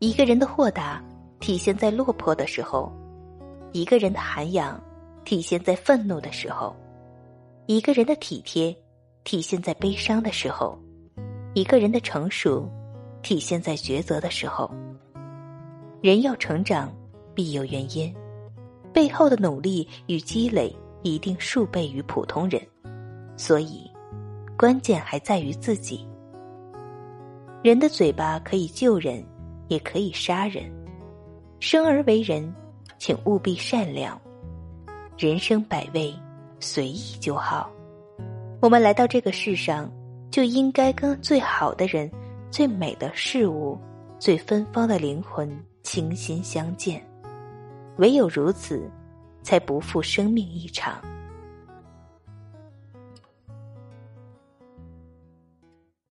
一个人的豁达体现在落魄的时候，一个人的涵养体现在愤怒的时候，一个人的体贴体现在悲伤的时候，一个人的成熟体现在抉择的时候。人要成长，必有原因，背后的努力与积累一定数倍于普通人，所以关键还在于自己。人的嘴巴可以救人，也可以杀人。生而为人，请务必善良。人生百味，随意就好。我们来到这个世上，就应该跟最好的人、最美的事物、最芬芳的灵魂倾心相见。唯有如此，才不负生命一场。